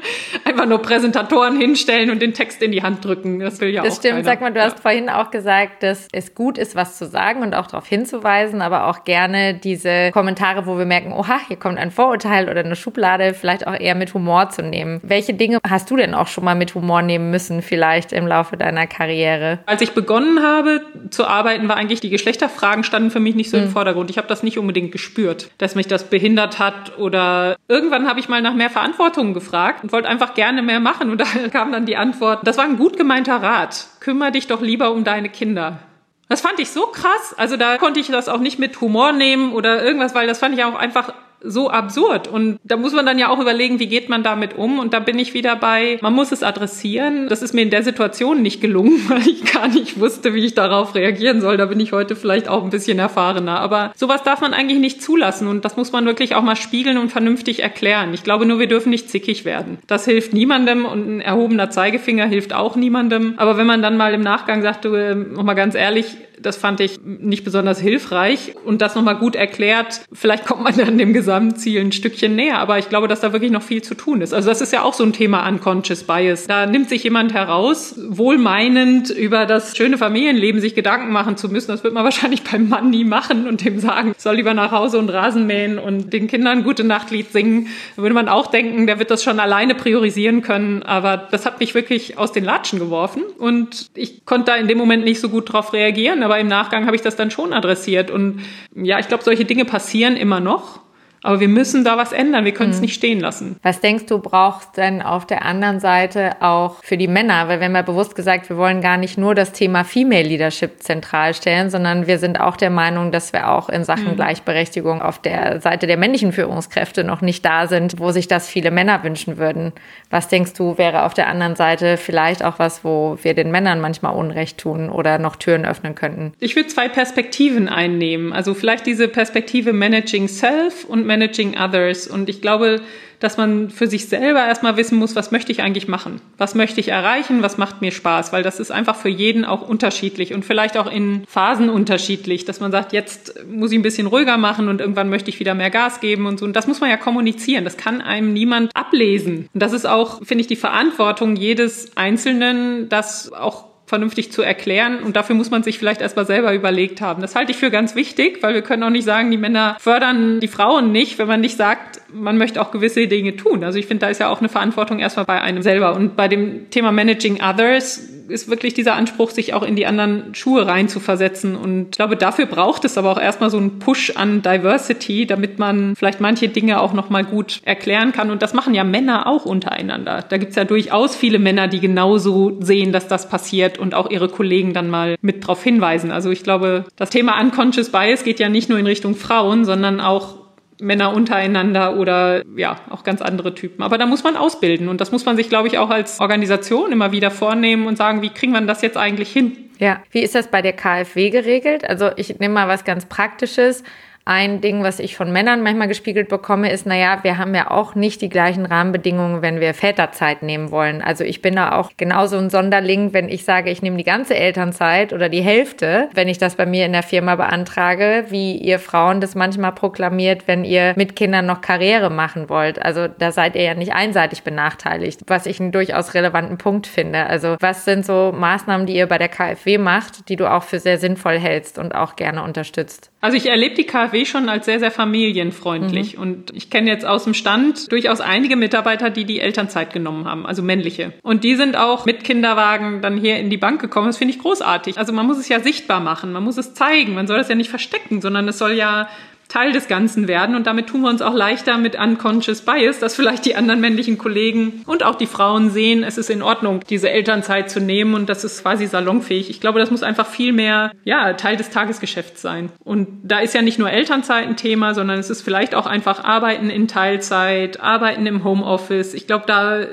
einfach nur Präsentatoren hinstellen und den Text in die Hand drücken. Das will ja das auch stimmt. keiner. Sag mal, du hast vorhin auch gesagt, dass es gut ist, was zu sagen und auch darauf hinzuweisen, aber auch gerne diese Kommentare, wo wir merken, oha, hier kommt ein Vorurteil oder eine Schublade, vielleicht auch eher mit Humor zu nehmen. Welche Dinge hast du denn auch schon mal mit Humor nehmen müssen, vielleicht im Laufe deiner Karriere? Als ich begonnen habe zu arbeiten, war eigentlich die Geschlechterfragen standen für mich nicht so im Vordergrund. Ich habe das nicht unbedingt gespürt, dass mich das behindert hat oder irgendwann habe ich mal nach mehr Verantwortung gefragt und wollte einfach gerne mehr machen und da kam dann die Antwort, das war ein gut gemeinter Rat. Kümmer dich doch lieber um deine Kinder. Das fand ich so krass. Also da konnte ich das auch nicht mit Humor nehmen oder irgendwas, weil das fand ich auch einfach so absurd. Und da muss man dann ja auch überlegen, wie geht man damit um? Und da bin ich wieder bei, man muss es adressieren. Das ist mir in der Situation nicht gelungen, weil ich gar nicht wusste, wie ich darauf reagieren soll. Da bin ich heute vielleicht auch ein bisschen erfahrener. Aber sowas darf man eigentlich nicht zulassen. Und das muss man wirklich auch mal spiegeln und vernünftig erklären. Ich glaube nur, wir dürfen nicht zickig werden. Das hilft niemandem und ein erhobener Zeigefinger hilft auch niemandem. Aber wenn man dann mal im Nachgang sagt, du, äh, nochmal ganz ehrlich, das fand ich nicht besonders hilfreich und das nochmal gut erklärt. Vielleicht kommt man dann dem Gesamtziel ein Stückchen näher, aber ich glaube, dass da wirklich noch viel zu tun ist. Also das ist ja auch so ein Thema Unconscious Bias. Da nimmt sich jemand heraus, wohlmeinend über das schöne Familienleben sich Gedanken machen zu müssen. Das wird man wahrscheinlich beim Mann nie machen und dem sagen, soll lieber nach Hause und Rasen mähen und den Kindern gute Nachtlied singen. Da würde man auch denken, der wird das schon alleine priorisieren können. Aber das hat mich wirklich aus den Latschen geworfen und ich konnte da in dem Moment nicht so gut drauf reagieren aber im Nachgang habe ich das dann schon adressiert. Und ja, ich glaube, solche Dinge passieren immer noch. Aber wir müssen da was ändern. Wir können es nicht stehen lassen. Was denkst du, braucht denn auf der anderen Seite auch für die Männer? Weil wir haben ja bewusst gesagt, wir wollen gar nicht nur das Thema Female Leadership zentral stellen, sondern wir sind auch der Meinung, dass wir auch in Sachen Mhm. Gleichberechtigung auf der Seite der männlichen Führungskräfte noch nicht da sind, wo sich das viele Männer wünschen würden. Was denkst du, wäre auf der anderen Seite vielleicht auch was, wo wir den Männern manchmal Unrecht tun oder noch Türen öffnen könnten? Ich würde zwei Perspektiven einnehmen. Also vielleicht diese Perspektive Managing Self und Managing Others. Und ich glaube, dass man für sich selber erstmal wissen muss, was möchte ich eigentlich machen? Was möchte ich erreichen? Was macht mir Spaß? Weil das ist einfach für jeden auch unterschiedlich und vielleicht auch in Phasen unterschiedlich, dass man sagt, jetzt muss ich ein bisschen ruhiger machen und irgendwann möchte ich wieder mehr Gas geben und so. Und das muss man ja kommunizieren. Das kann einem niemand ablesen. Und das ist auch, finde ich, die Verantwortung jedes Einzelnen, das auch vernünftig zu erklären. Und dafür muss man sich vielleicht erstmal selber überlegt haben. Das halte ich für ganz wichtig, weil wir können auch nicht sagen, die Männer fördern die Frauen nicht, wenn man nicht sagt, man möchte auch gewisse Dinge tun. Also ich finde, da ist ja auch eine Verantwortung erstmal bei einem selber. Und bei dem Thema Managing Others ist wirklich dieser Anspruch, sich auch in die anderen Schuhe reinzuversetzen. Und ich glaube, dafür braucht es aber auch erstmal so einen Push an Diversity, damit man vielleicht manche Dinge auch nochmal gut erklären kann. Und das machen ja Männer auch untereinander. Da gibt's ja durchaus viele Männer, die genauso sehen, dass das passiert und auch ihre Kollegen dann mal mit darauf hinweisen. Also ich glaube, das Thema Unconscious Bias geht ja nicht nur in Richtung Frauen, sondern auch Männer untereinander oder ja, auch ganz andere Typen. Aber da muss man ausbilden und das muss man sich, glaube ich, auch als Organisation immer wieder vornehmen und sagen, wie kriegen wir das jetzt eigentlich hin? Ja, wie ist das bei der KfW geregelt? Also ich nehme mal was ganz Praktisches. Ein Ding, was ich von Männern manchmal gespiegelt bekomme, ist, naja, wir haben ja auch nicht die gleichen Rahmenbedingungen, wenn wir Väterzeit nehmen wollen. Also ich bin da auch genauso ein Sonderling, wenn ich sage, ich nehme die ganze Elternzeit oder die Hälfte, wenn ich das bei mir in der Firma beantrage, wie ihr Frauen das manchmal proklamiert, wenn ihr mit Kindern noch Karriere machen wollt. Also da seid ihr ja nicht einseitig benachteiligt, was ich einen durchaus relevanten Punkt finde. Also was sind so Maßnahmen, die ihr bei der KfW macht, die du auch für sehr sinnvoll hältst und auch gerne unterstützt? Also ich erlebe die KfW schon als sehr, sehr familienfreundlich. Mhm. Und ich kenne jetzt aus dem Stand durchaus einige Mitarbeiter, die die Elternzeit genommen haben, also männliche. Und die sind auch mit Kinderwagen dann hier in die Bank gekommen. Das finde ich großartig. Also man muss es ja sichtbar machen, man muss es zeigen. Man soll das ja nicht verstecken, sondern es soll ja Teil des Ganzen werden und damit tun wir uns auch leichter mit Unconscious Bias, dass vielleicht die anderen männlichen Kollegen und auch die Frauen sehen, es ist in Ordnung, diese Elternzeit zu nehmen und das ist quasi salonfähig. Ich glaube, das muss einfach viel mehr, ja, Teil des Tagesgeschäfts sein. Und da ist ja nicht nur Elternzeit ein Thema, sondern es ist vielleicht auch einfach Arbeiten in Teilzeit, Arbeiten im Homeoffice. Ich glaube, da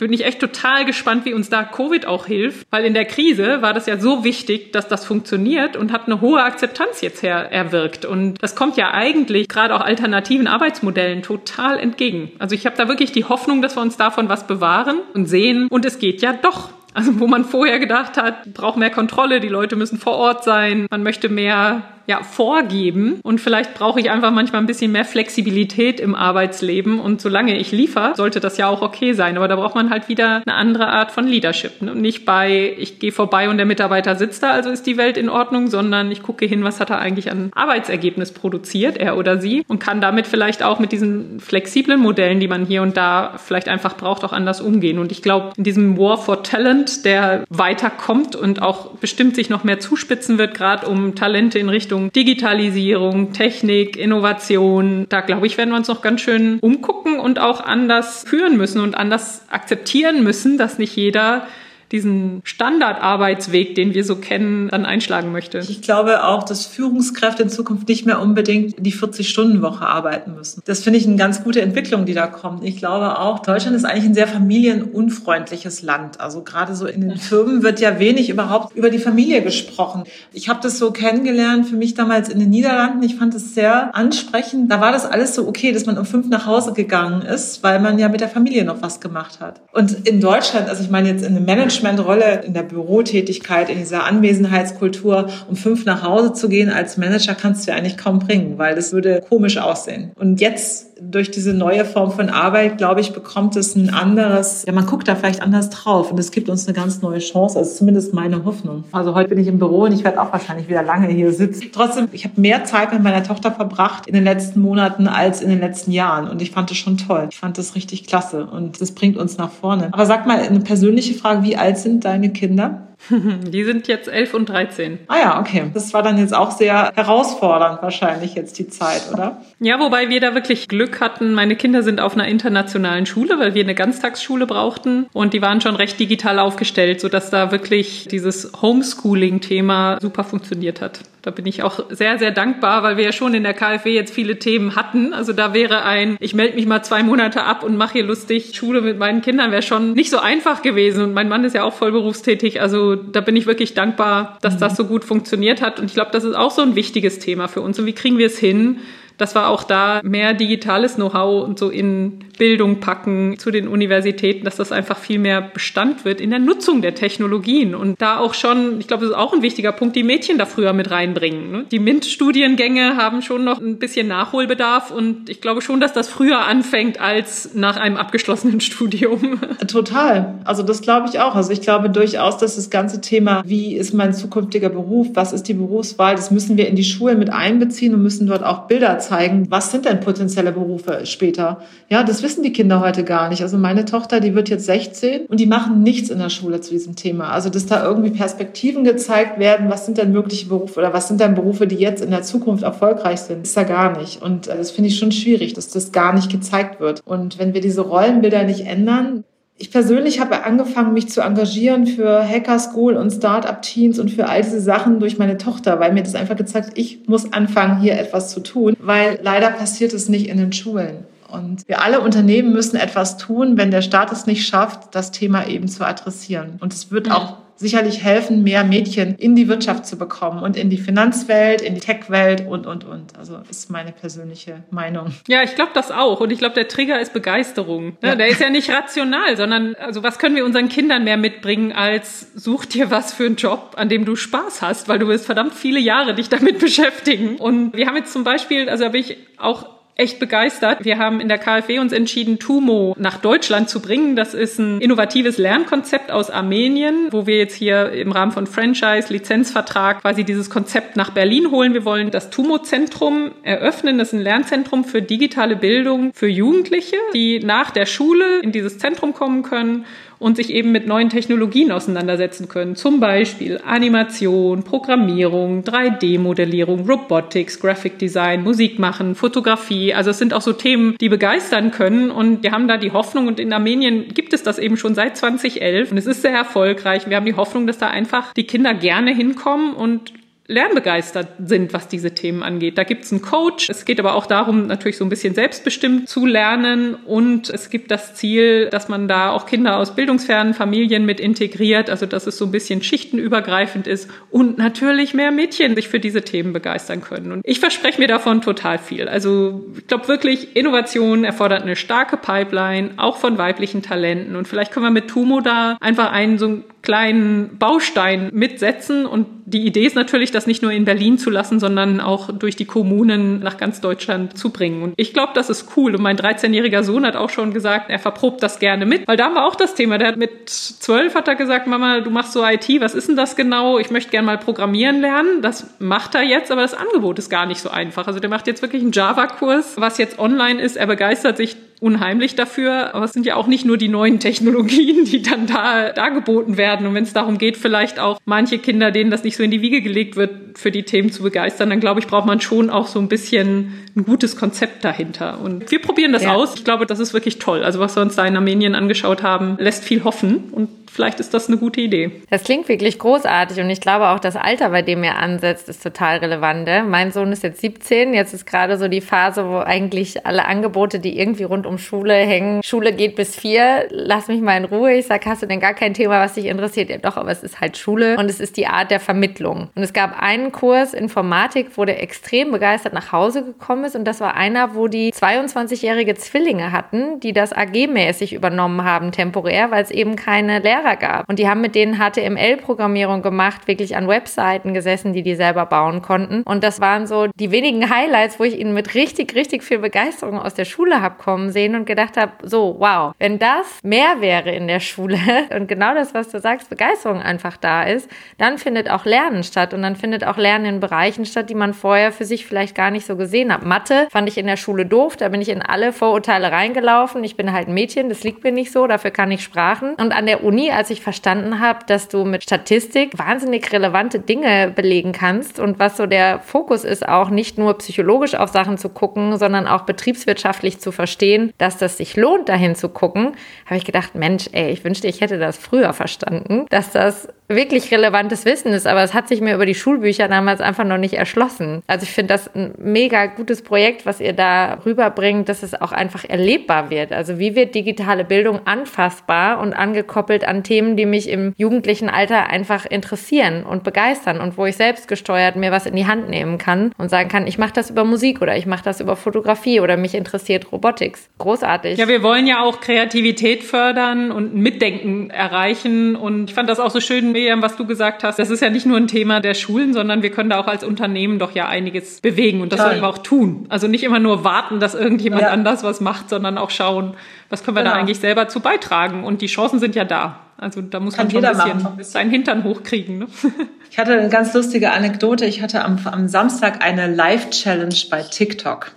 bin ich echt total gespannt, wie uns da Covid auch hilft, weil in der Krise war das ja so wichtig, dass das funktioniert und hat eine hohe Akzeptanz jetzt her erwirkt. Und das kommt ja eigentlich gerade auch alternativen Arbeitsmodellen total entgegen. Also ich habe da wirklich die Hoffnung, dass wir uns davon was bewahren und sehen. Und es geht ja doch. Also wo man vorher gedacht hat, braucht mehr Kontrolle, die Leute müssen vor Ort sein, man möchte mehr ja, vorgeben. Und vielleicht brauche ich einfach manchmal ein bisschen mehr Flexibilität im Arbeitsleben. Und solange ich liefere, sollte das ja auch okay sein. Aber da braucht man halt wieder eine andere Art von Leadership. Ne? Nicht bei, ich gehe vorbei und der Mitarbeiter sitzt da, also ist die Welt in Ordnung, sondern ich gucke hin, was hat er eigentlich an Arbeitsergebnis produziert, er oder sie, und kann damit vielleicht auch mit diesen flexiblen Modellen, die man hier und da vielleicht einfach braucht, auch anders umgehen. Und ich glaube, in diesem War for Talent, der weiterkommt und auch bestimmt sich noch mehr zuspitzen wird, gerade um Talente in Richtung Richtung Digitalisierung, Technik, Innovation. Da glaube ich, werden wir uns noch ganz schön umgucken und auch anders führen müssen und anders akzeptieren müssen, dass nicht jeder diesen Standardarbeitsweg, den wir so kennen, dann einschlagen möchte. Ich glaube auch, dass Führungskräfte in Zukunft nicht mehr unbedingt die 40-Stunden-Woche arbeiten müssen. Das finde ich eine ganz gute Entwicklung, die da kommt. Ich glaube auch, Deutschland ist eigentlich ein sehr familienunfreundliches Land. Also gerade so in den Firmen wird ja wenig überhaupt über die Familie gesprochen. Ich habe das so kennengelernt für mich damals in den Niederlanden. Ich fand es sehr ansprechend. Da war das alles so okay, dass man um fünf nach Hause gegangen ist, weil man ja mit der Familie noch was gemacht hat. Und in Deutschland, also ich meine jetzt in einem Management Managementrolle, in der Bürotätigkeit, in dieser Anwesenheitskultur, um fünf nach Hause zu gehen als Manager, kannst du ja eigentlich kaum bringen, weil das würde komisch aussehen. Und jetzt durch diese neue Form von Arbeit, glaube ich, bekommt es ein anderes, ja, man guckt da vielleicht anders drauf und es gibt uns eine ganz neue Chance. Also zumindest meine Hoffnung. Also heute bin ich im Büro und ich werde auch wahrscheinlich wieder lange hier sitzen. Trotzdem, ich habe mehr Zeit mit meiner Tochter verbracht in den letzten Monaten als in den letzten Jahren und ich fand das schon toll. Ich fand das richtig klasse und das bringt uns nach vorne. Aber sag mal eine persönliche Frage, wie alt sind deine Kinder? Die sind jetzt elf und dreizehn. Ah ja, okay. Das war dann jetzt auch sehr herausfordernd wahrscheinlich jetzt die Zeit, oder? Ja, wobei wir da wirklich Glück hatten. Meine Kinder sind auf einer internationalen Schule, weil wir eine Ganztagsschule brauchten und die waren schon recht digital aufgestellt, sodass da wirklich dieses Homeschooling-Thema super funktioniert hat. Da bin ich auch sehr, sehr dankbar, weil wir ja schon in der KfW jetzt viele Themen hatten. Also da wäre ein, ich melde mich mal zwei Monate ab und mache hier lustig Schule mit meinen Kindern, wäre schon nicht so einfach gewesen. Und mein Mann ist ja auch vollberufstätig. Also da bin ich wirklich dankbar, dass das so gut funktioniert hat. Und ich glaube, das ist auch so ein wichtiges Thema für uns. Und wie kriegen wir es hin, dass wir auch da mehr digitales Know-how und so in Bildung packen zu den Universitäten, dass das einfach viel mehr Bestand wird in der Nutzung der Technologien und da auch schon, ich glaube, das ist auch ein wichtiger Punkt, die Mädchen da früher mit reinbringen. Ne? Die MINT-Studiengänge haben schon noch ein bisschen Nachholbedarf und ich glaube schon, dass das früher anfängt als nach einem abgeschlossenen Studium. Total. Also das glaube ich auch. Also ich glaube durchaus, dass das ganze Thema, wie ist mein zukünftiger Beruf, was ist die Berufswahl, das müssen wir in die Schulen mit einbeziehen und müssen dort auch Bilder zeigen. Was sind denn potenzielle Berufe später? Ja, das wissen die Kinder heute gar nicht. Also meine Tochter, die wird jetzt 16 und die machen nichts in der Schule zu diesem Thema. Also dass da irgendwie Perspektiven gezeigt werden, was sind denn mögliche Berufe oder was sind denn Berufe, die jetzt in der Zukunft erfolgreich sind, ist da gar nicht. Und äh, das finde ich schon schwierig, dass das gar nicht gezeigt wird. Und wenn wir diese Rollenbilder nicht ändern, ich persönlich habe angefangen, mich zu engagieren für Hacker School und Startup-Teams und für all diese Sachen durch meine Tochter, weil mir das einfach gezeigt hat, ich muss anfangen, hier etwas zu tun, weil leider passiert es nicht in den Schulen. Und wir alle Unternehmen müssen etwas tun, wenn der Staat es nicht schafft, das Thema eben zu adressieren. Und es wird auch sicherlich helfen, mehr Mädchen in die Wirtschaft zu bekommen und in die Finanzwelt, in die Tech-Welt und, und, und. Also ist meine persönliche Meinung. Ja, ich glaube das auch. Und ich glaube, der Trigger ist Begeisterung. Ja. Der ist ja nicht rational, sondern also was können wir unseren Kindern mehr mitbringen als such dir was für einen Job, an dem du Spaß hast, weil du wirst verdammt viele Jahre dich damit beschäftigen. Und wir haben jetzt zum Beispiel, also da bin ich auch echt begeistert. Wir haben in der KfW uns entschieden, Tumo nach Deutschland zu bringen. Das ist ein innovatives Lernkonzept aus Armenien, wo wir jetzt hier im Rahmen von Franchise, Lizenzvertrag quasi dieses Konzept nach Berlin holen. Wir wollen das Tumo-Zentrum eröffnen. Das ist ein Lernzentrum für digitale Bildung für Jugendliche, die nach der Schule in dieses Zentrum kommen können und sich eben mit neuen Technologien auseinandersetzen können. Zum Beispiel Animation, Programmierung, 3D-Modellierung, Robotics, Graphic Design, Musik machen, Fotografie. Also es sind auch so Themen, die begeistern können und wir haben da die Hoffnung und in Armenien gibt es das eben schon seit 2011 und es ist sehr erfolgreich. Wir haben die Hoffnung, dass da einfach die Kinder gerne hinkommen und lernbegeistert sind, was diese Themen angeht. Da gibt es einen Coach. Es geht aber auch darum, natürlich so ein bisschen selbstbestimmt zu lernen. Und es gibt das Ziel, dass man da auch Kinder aus bildungsfernen Familien mit integriert. Also dass es so ein bisschen schichtenübergreifend ist und natürlich mehr Mädchen sich für diese Themen begeistern können. Und ich verspreche mir davon total viel. Also ich glaube wirklich, Innovation erfordert eine starke Pipeline, auch von weiblichen Talenten. Und vielleicht können wir mit Tumo da einfach einen so einen kleinen Baustein mitsetzen. Und die Idee ist natürlich, das nicht nur in Berlin zu lassen, sondern auch durch die Kommunen nach ganz Deutschland zu bringen. Und ich glaube, das ist cool. Und mein 13-jähriger Sohn hat auch schon gesagt, er verprobt das gerne mit. Weil da haben wir auch das Thema. Der hat mit zwölf hat er gesagt, Mama, du machst so IT, was ist denn das genau? Ich möchte gerne mal programmieren lernen. Das macht er jetzt, aber das Angebot ist gar nicht so einfach. Also der macht jetzt wirklich einen Java-Kurs, was jetzt online ist. Er begeistert sich unheimlich dafür. Aber es sind ja auch nicht nur die neuen Technologien, die dann da dargeboten werden. Und wenn es darum geht, vielleicht auch manche Kinder, denen das nicht so in die Wiege gelegt wird, für die Themen zu begeistern, dann glaube ich, braucht man schon auch so ein bisschen ein gutes Konzept dahinter. Und wir probieren das ja. aus. Ich glaube, das ist wirklich toll. Also was wir uns da in Armenien angeschaut haben, lässt viel hoffen. Und vielleicht ist das eine gute Idee. Das klingt wirklich großartig und ich glaube auch, das Alter, bei dem ihr ansetzt, ist total relevant. Mein Sohn ist jetzt 17, jetzt ist gerade so die Phase, wo eigentlich alle Angebote, die irgendwie rund um Schule hängen, Schule geht bis vier, lass mich mal in Ruhe. Ich sage, hast du denn gar kein Thema, was dich interessiert? Ja doch, aber es ist halt Schule und es ist die Art der Vermittlung. Und es gab einen Kurs Informatik, wo der extrem begeistert nach Hause gekommen ist und das war einer, wo die 22-jährige Zwillinge hatten, die das AG-mäßig übernommen haben, temporär, weil es eben keine Lehrer gab. Und die haben mit denen HTML-Programmierung gemacht, wirklich an Webseiten gesessen, die die selber bauen konnten. Und das waren so die wenigen Highlights, wo ich ihnen mit richtig, richtig viel Begeisterung aus der Schule habe kommen sehen und gedacht habe, so, wow, wenn das mehr wäre in der Schule und genau das, was du sagst, Begeisterung einfach da ist, dann findet auch Lernen statt und dann findet auch Lernen in Bereichen statt, die man vorher für sich vielleicht gar nicht so gesehen hat. Mathe fand ich in der Schule doof, da bin ich in alle Vorurteile reingelaufen. Ich bin halt ein Mädchen, das liegt mir nicht so, dafür kann ich Sprachen. Und an der Uni als ich verstanden habe, dass du mit Statistik wahnsinnig relevante Dinge belegen kannst und was so der Fokus ist, auch nicht nur psychologisch auf Sachen zu gucken, sondern auch betriebswirtschaftlich zu verstehen, dass das sich lohnt, dahin zu gucken, habe ich gedacht, Mensch, ey, ich wünschte, ich hätte das früher verstanden, dass das wirklich relevantes Wissen ist, aber es hat sich mir über die Schulbücher damals einfach noch nicht erschlossen. Also ich finde das ein mega gutes Projekt, was ihr da rüberbringt, dass es auch einfach erlebbar wird. Also wie wird digitale Bildung anfassbar und angekoppelt an Themen, die mich im jugendlichen Alter einfach interessieren und begeistern und wo ich selbst gesteuert mir was in die Hand nehmen kann und sagen kann, ich mache das über Musik oder ich mache das über Fotografie oder mich interessiert Robotics. Großartig. Ja, wir wollen ja auch Kreativität fördern und Mitdenken erreichen und ich fand das auch so schön, Miriam, was du gesagt hast. Das ist ja nicht nur ein Thema der Schulen, sondern wir können da auch als Unternehmen doch ja einiges bewegen und das Toll. sollen wir auch tun. Also nicht immer nur warten, dass irgendjemand ja. anders was macht, sondern auch schauen, was können wir genau. da eigentlich selber zu beitragen und die Chancen sind ja da. Also da muss Kann man schon ein bisschen, bisschen, seinen Hintern hochkriegen. Ne? Ich hatte eine ganz lustige Anekdote. Ich hatte am, am Samstag eine Live-Challenge bei TikTok.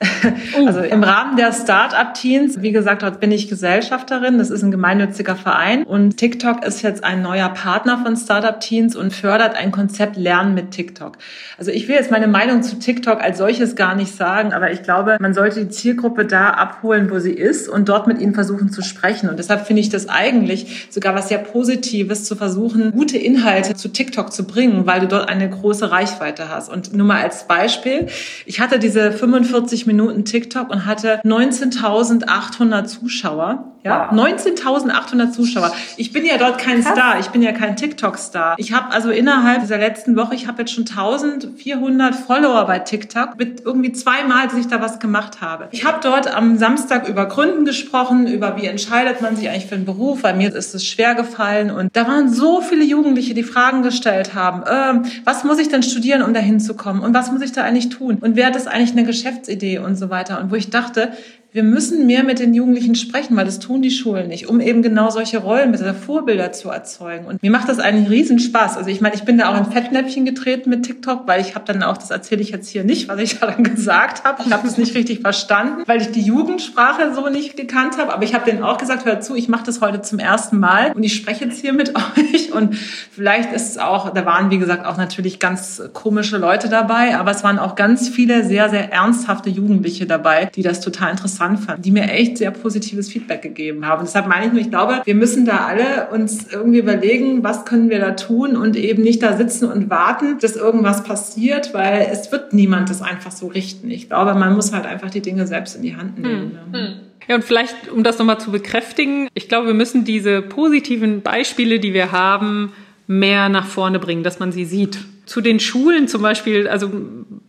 Oh. Also im Rahmen der Start-up-Teens, wie gesagt, dort bin ich Gesellschafterin. Das ist ein gemeinnütziger Verein und TikTok ist jetzt ein neuer Partner von Start-up-Teens und fördert ein Konzept Lernen mit TikTok. Also ich will jetzt meine Meinung zu TikTok als solches gar nicht sagen, aber ich glaube, man sollte die Zielgruppe da abholen, wo sie ist und dort mit ihnen versuchen zu sprechen. Und deshalb finde ich das eigentlich sogar was sehr Positives, zu versuchen, gute Inhalte zu TikTok zu bringen, weil du dort eine große Reichweite hast. Und nur mal als Beispiel, ich hatte diese 45 Minuten TikTok und hatte 19.800 Zuschauer. Ja, wow. 19.800 Zuschauer. Ich bin ja dort kein Krass. Star, ich bin ja kein TikTok-Star. Ich habe also innerhalb dieser letzten Woche, ich habe jetzt schon 1.400 Follower bei TikTok mit irgendwie zweimal, dass ich da was gemacht habe. Ich habe dort am Samstag über Gründen gesprochen, über wie entscheidet man sich eigentlich für einen Beruf, weil mir ist es schwer gefallen und da waren so viele Jugendliche, die Fragen gestellt haben, äh, was muss ich denn studieren, um da hinzukommen und was muss ich da eigentlich tun und wer hat das eigentlich eine Geschäftsidee und so weiter und wo ich dachte, wir müssen mehr mit den Jugendlichen sprechen, weil das tun die Schulen nicht, um eben genau solche Rollen mit dieser Vorbilder zu erzeugen. Und mir macht das einen Riesenspaß. Also ich meine, ich bin da auch in Fettnäpfchen getreten mit TikTok, weil ich habe dann auch, das erzähle ich jetzt hier nicht, was ich daran gesagt habe. Ich habe das nicht richtig verstanden, weil ich die Jugendsprache so nicht gekannt habe. Aber ich habe denen auch gesagt, hör zu, ich mache das heute zum ersten Mal und ich spreche jetzt hier mit euch. Und vielleicht ist es auch, da waren wie gesagt auch natürlich ganz komische Leute dabei, aber es waren auch ganz viele sehr, sehr ernsthafte Jugendliche dabei, die das total interessant interessant fand, die mir echt sehr positives Feedback gegeben haben. deshalb meine ich nur, ich glaube, wir müssen da alle uns irgendwie überlegen, was können wir da tun und eben nicht da sitzen und warten, dass irgendwas passiert, weil es wird niemand das einfach so richten. Ich glaube, man muss halt einfach die Dinge selbst in die Hand nehmen. Hm. Hm. Ja, und vielleicht, um das nochmal zu bekräftigen, ich glaube, wir müssen diese positiven Beispiele, die wir haben, mehr nach vorne bringen, dass man sie sieht. Zu den Schulen zum Beispiel, also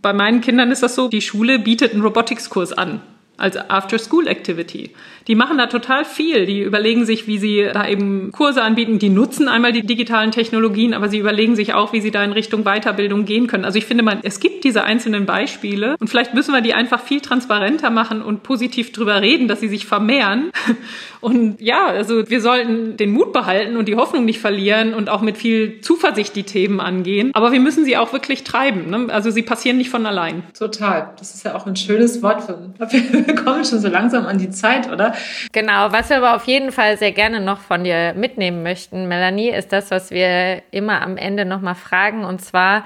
bei meinen Kindern ist das so, die Schule bietet einen Robotics-Kurs an als After-School-Activity. Die machen da total viel. Die überlegen sich, wie sie da eben Kurse anbieten. Die nutzen einmal die digitalen Technologien, aber sie überlegen sich auch, wie sie da in Richtung Weiterbildung gehen können. Also ich finde mal, es gibt diese einzelnen Beispiele und vielleicht müssen wir die einfach viel transparenter machen und positiv drüber reden, dass sie sich vermehren. Und ja, also wir sollten den Mut behalten und die Hoffnung nicht verlieren und auch mit viel Zuversicht die Themen angehen. Aber wir müssen sie auch wirklich treiben. Ne? Also sie passieren nicht von allein. Total. Das ist ja auch ein schönes Wort. Für, wir kommen schon so langsam an die Zeit, oder? Genau, was wir aber auf jeden Fall sehr gerne noch von dir mitnehmen möchten, Melanie, ist das, was wir immer am Ende nochmal fragen. Und zwar,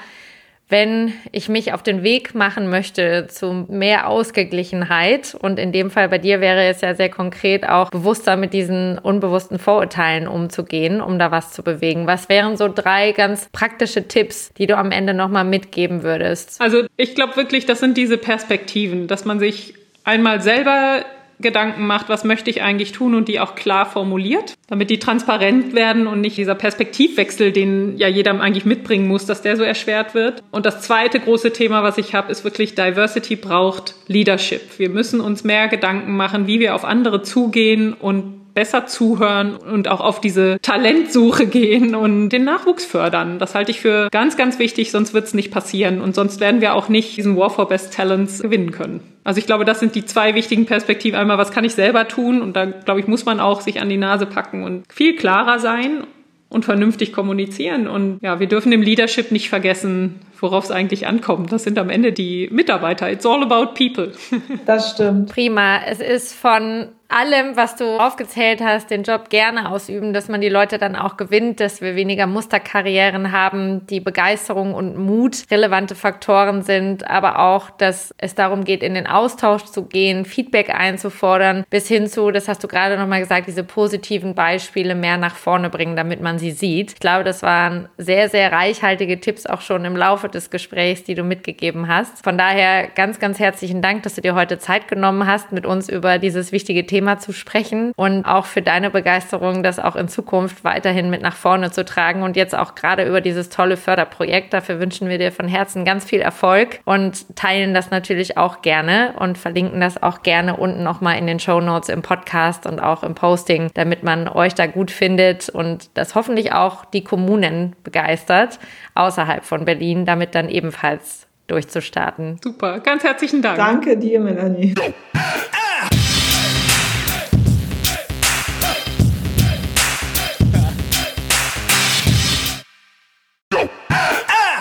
wenn ich mich auf den Weg machen möchte zu mehr Ausgeglichenheit. Und in dem Fall bei dir wäre es ja sehr konkret auch bewusster mit diesen unbewussten Vorurteilen umzugehen, um da was zu bewegen. Was wären so drei ganz praktische Tipps, die du am Ende nochmal mitgeben würdest? Also ich glaube wirklich, das sind diese Perspektiven, dass man sich einmal selber Gedanken macht, was möchte ich eigentlich tun und die auch klar formuliert, damit die transparent werden und nicht dieser Perspektivwechsel, den ja jeder eigentlich mitbringen muss, dass der so erschwert wird. Und das zweite große Thema, was ich habe, ist wirklich Diversity braucht Leadership. Wir müssen uns mehr Gedanken machen, wie wir auf andere zugehen und besser zuhören und auch auf diese Talentsuche gehen und den Nachwuchs fördern. Das halte ich für ganz, ganz wichtig, sonst wird es nicht passieren und sonst werden wir auch nicht diesen War for Best Talents gewinnen können. Also ich glaube, das sind die zwei wichtigen Perspektiven. Einmal, was kann ich selber tun? Und da, glaube ich, muss man auch sich an die Nase packen und viel klarer sein und vernünftig kommunizieren. Und ja, wir dürfen im Leadership nicht vergessen, worauf es eigentlich ankommt. Das sind am Ende die Mitarbeiter. It's all about people. Das stimmt. Prima. Es ist von allem, was du aufgezählt hast, den Job gerne ausüben, dass man die Leute dann auch gewinnt, dass wir weniger Musterkarrieren haben, die Begeisterung und Mut relevante Faktoren sind, aber auch, dass es darum geht, in den Austausch zu gehen, Feedback einzufordern, bis hin zu, das hast du gerade nochmal gesagt, diese positiven Beispiele mehr nach vorne bringen, damit man sie sieht. Ich glaube, das waren sehr, sehr reichhaltige Tipps auch schon im Laufe des Gesprächs, die du mitgegeben hast. Von daher ganz, ganz herzlichen Dank, dass du dir heute Zeit genommen hast, mit uns über dieses wichtige Thema Thema zu sprechen und auch für deine Begeisterung, das auch in Zukunft weiterhin mit nach vorne zu tragen und jetzt auch gerade über dieses tolle Förderprojekt. Dafür wünschen wir dir von Herzen ganz viel Erfolg und teilen das natürlich auch gerne und verlinken das auch gerne unten nochmal in den Show Notes im Podcast und auch im Posting, damit man euch da gut findet und das hoffentlich auch die Kommunen begeistert außerhalb von Berlin, damit dann ebenfalls durchzustarten. Super, ganz herzlichen Dank. Danke dir, Melanie.